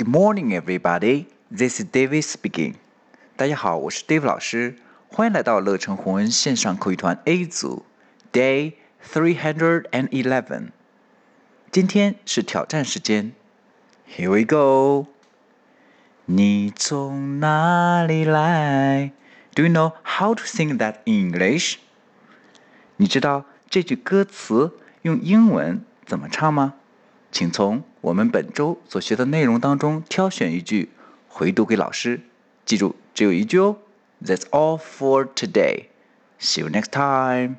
Good morning, everybody. This is David speaking. 大家好，我是 David 老师，欢迎来到乐成宏恩线上口语团 A 组，Day three hundred and eleven。今天是挑战时间，Here we go. 你从哪里来？Do you know how to sing that in English？你知道这句歌词用英文怎么唱吗？请从我们本周所学的内容当中挑选一句，回读给老师。记住，只有一句哦。That's all for today. See you next time.